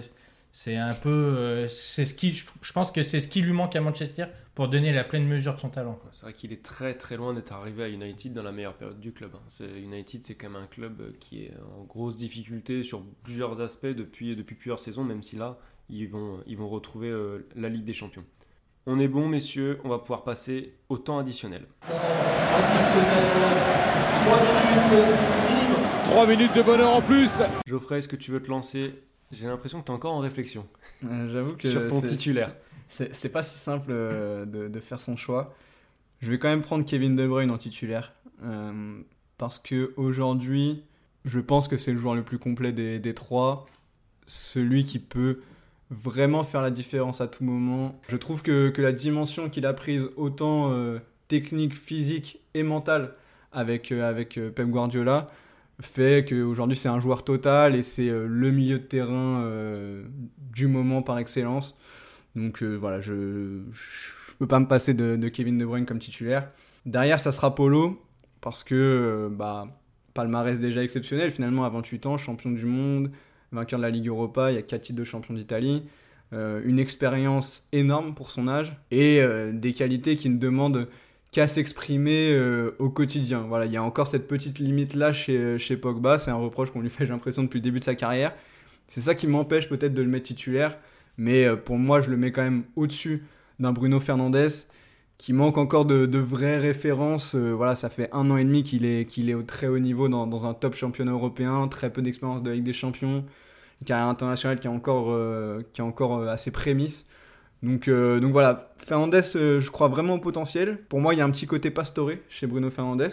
c'est un peu. Euh, c'est ce qui, je pense que c'est ce qui lui manque à Manchester pour donner la pleine mesure de son talent. C'est vrai qu'il est très très loin d'être arrivé à United dans la meilleure période du club. Hein. United, c'est quand même un club qui est en grosse difficulté sur plusieurs aspects depuis, depuis plusieurs saisons, même si là, ils vont, ils vont retrouver euh, la Ligue des Champions. On est bon, messieurs, on va pouvoir passer au temps additionnel. Additionnel, 3 minutes minimum. 3 minutes de bonheur en plus Geoffrey, est-ce que tu veux te lancer j'ai l'impression que tu es encore en réflexion. Euh, j'avoue [laughs] que. Sur ton titulaire. C'est pas si simple euh, de, faire son choix. Je vais quand même prendre Kevin De Bruyne en titulaire. Euh, parce que aujourd'hui, je pense que c'est le joueur le plus complet des, trois. Celui qui peut vraiment faire la différence à tout moment. Je trouve que, que la dimension qu'il a prise, autant technique, physique et mentale, avec, avec Pep Guardiola, fait qu'aujourd'hui c'est un joueur total et c'est euh, le milieu de terrain euh, du moment par excellence. Donc euh, voilà, je ne peux pas me passer de, Kevin De Bruyne comme titulaire. Derrière, ça sera Polo parce que bah, palmarès déjà exceptionnel finalement à 28 ans, champion du monde, vainqueur de la Ligue Europa, il y a 4 titres de champion d'Italie, une expérience énorme pour son âge et des qualités qui ne demandent qu'à s'exprimer euh, au quotidien. Voilà, il y a encore cette petite limite là chez, chez Pogba, c'est un reproche qu'on lui fait j'ai l'impression depuis le début de sa carrière. C'est ça qui m'empêche peut-être de le mettre titulaire, mais euh, pour moi je le mets quand même au-dessus d'un Bruno Fernandes qui manque encore de, vraies références. Euh, voilà, ça fait un an et demi qu'il est, qu'il est au très haut niveau dans, dans un top championnat européen, très peu d'expérience de Ligue des Champions, une carrière internationale qui est encore, euh, qui est encore euh. Donc, euh, donc voilà, Fernandez, euh, je crois vraiment au potentiel. Pour moi, il y a un petit côté pastoré chez Bruno Fernandez.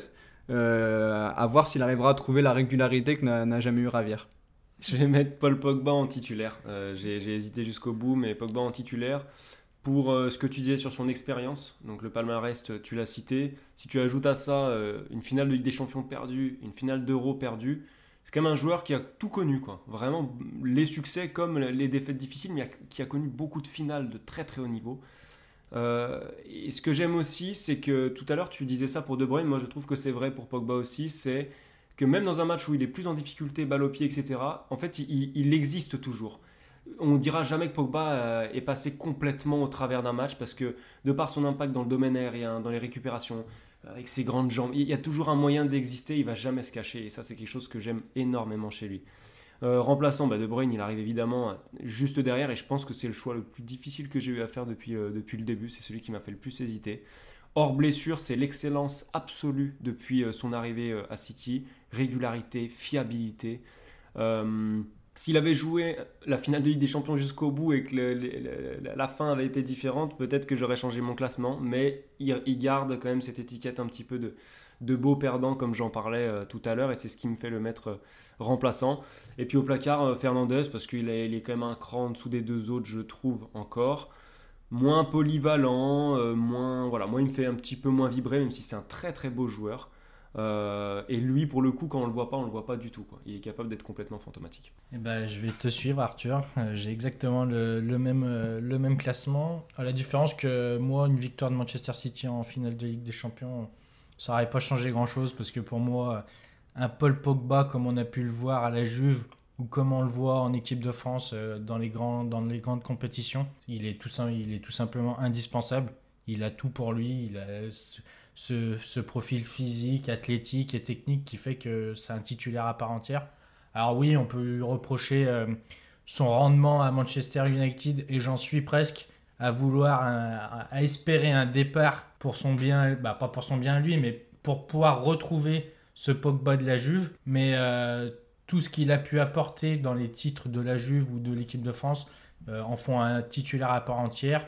Euh, à voir s'il arrivera à trouver la régularité que n'a jamais eu Ravière. Je vais mettre Paul Pogba en titulaire. J'ai hésité jusqu'au bout, mais Pogba en titulaire. Pour ce que tu disais sur son expérience, donc le palmarès, tu l'as cité. Si tu ajoutes à ça une finale de Ligue des Champions perdue, une finale d'Euro perdue, c'est quand même un joueur qui a tout connu, quoi. Vraiment, les succès comme les défaites difficiles, mais qui a connu beaucoup de finales de très très haut niveau. Euh, et ce que j'aime aussi, c'est que tout à l'heure tu disais ça pour De Bruyne, moi je trouve que c'est vrai pour Pogba aussi, c'est que même dans un match où il est plus en difficulté, balle au pied, etc., en fait il, il- existe toujours. On dira jamais que Pogba euh, est passé complètement au travers d'un match parce que de par son impact dans le domaine aérien, dans les récupérations, avec ses grandes jambes, il y a toujours un moyen d'exister, il va jamais se cacher et ça c'est quelque chose que j'aime énormément chez lui. Euh, remplaçant, bah, De Bruyne, il arrive évidemment juste derrière et je pense que c'est le choix le plus difficile que j'ai eu à faire depuis, euh, depuis le début. C'est celui qui m'a fait le plus hésiter. Hors blessure, c'est l'excellence absolue depuis euh, son arrivée euh, à City. Régularité, fiabilité. S'il avait joué la finale de Ligue des Champions jusqu'au bout et que la fin avait été différente, peut-être que j'aurais changé mon classement. Mais il, garde quand même cette étiquette un petit peu de, beau perdant, comme j'en parlais euh, tout à l'heure, et c'est ce qui me fait le mettre euh, remplaçant. Et puis au placard, euh, Fernandez, parce qu'il est, il est quand même un cran en dessous des deux autres, je trouve encore. Moins polyvalent, euh, moins, voilà, moi il me fait un petit peu moins vibrer, même si c'est un très très beau joueur. Euh, et lui, pour le coup, quand on le voit pas, on le voit pas du tout. Il est capable d'être complètement fantomatique. Eh ben, je vais te suivre, Arthur. Euh, J'ai exactement le, même, euh, le même classement. À la différence que moi, une victoire de Manchester City en finale de Ligue des Champions, ça n'aurait pas changé grand-chose parce que pour moi, un Paul Pogba, comme on a pu le voir à la Juve ou comme on le voit en équipe de France dans, les grands, dans les grandes compétitions, il est, tout, il est tout simplement indispensable. Il a tout pour lui. Il a ce, profil physique, athlétique et technique qui fait que c'est un titulaire à part entière. Alors oui, on peut lui reprocher euh, son rendement à Manchester United et j'en suis presque à vouloir, à, espérer un départ pour son bien, bah, pas pour son bien lui, mais pour pouvoir retrouver ce Pogba de la Juve. Mais euh, tout ce qu'il a pu apporter dans les titres de la Juve ou de l'équipe de France euh, en font un titulaire à part entière.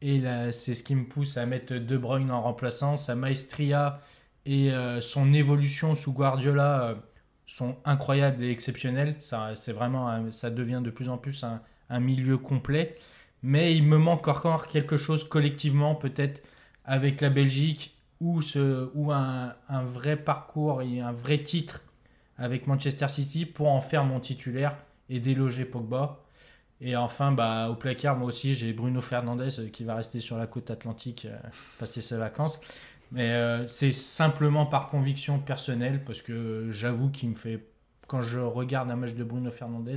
Et c'est ce qui me pousse à mettre De Bruyne en remplaçant. Sa maestria et euh, son évolution sous Guardiola euh, sont incroyables et exceptionnelles. Ça, c'est vraiment, ça devient de plus en plus un, milieu complet. Mais il me manque encore quelque chose collectivement, peut-être avec la Belgique, ou, ou un vrai parcours et un vrai titre avec Manchester City pour en faire mon titulaire et déloger Pogba. Et enfin, bah, au placard, moi aussi, j'ai Bruno Fernandez euh, qui va rester sur la côte atlantique, euh, [laughs] passer ses vacances. Mais euh, c'est simplement par conviction personnelle, parce que j'avoue qu'il me fait, quand je regarde un match de Bruno Fernandez,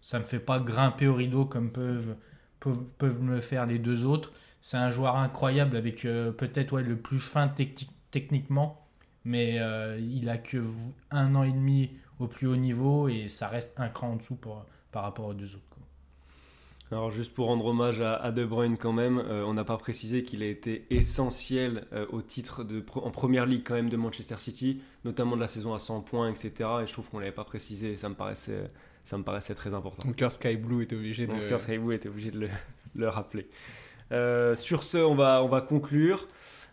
ça me fait pas grimper au rideau comme peuvent, peuvent, peuvent me faire les deux autres. C'est un joueur incroyable avec peut-être ouais, le plus fin techni- techniquement, mais il a que un an et demi au plus haut niveau et ça reste un cran en dessous par rapport aux deux autres. Alors juste pour rendre hommage à, à De Bruyne quand même, euh, on n'a pas précisé qu'il a été essentiel euh, au titre de en première ligue quand même de Manchester City, notamment de la saison à 100 points, etc. Et je trouve qu'on l'avait pas précisé et ça me paraissait, ça me paraissait très important. Ton cœur Sky Blue était obligé de. Donc Oscar Skybu était obligé de le, le rappeler. Euh, sur ce, on va, on va conclure.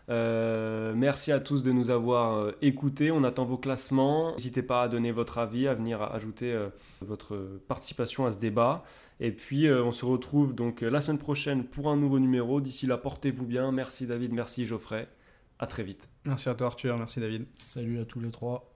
Euh, merci à tous de nous avoir euh, écoutés. On attend vos classements. N'hésitez pas à donner votre avis, à venir ajouter euh, votre participation à ce débat. Et puis, euh, on se retrouve donc euh, la semaine prochaine pour un nouveau numéro. D'ici là, portez-vous bien. Merci David, merci Geoffrey. À très vite. Merci à toi Arthur, merci David. Salut à tous les trois.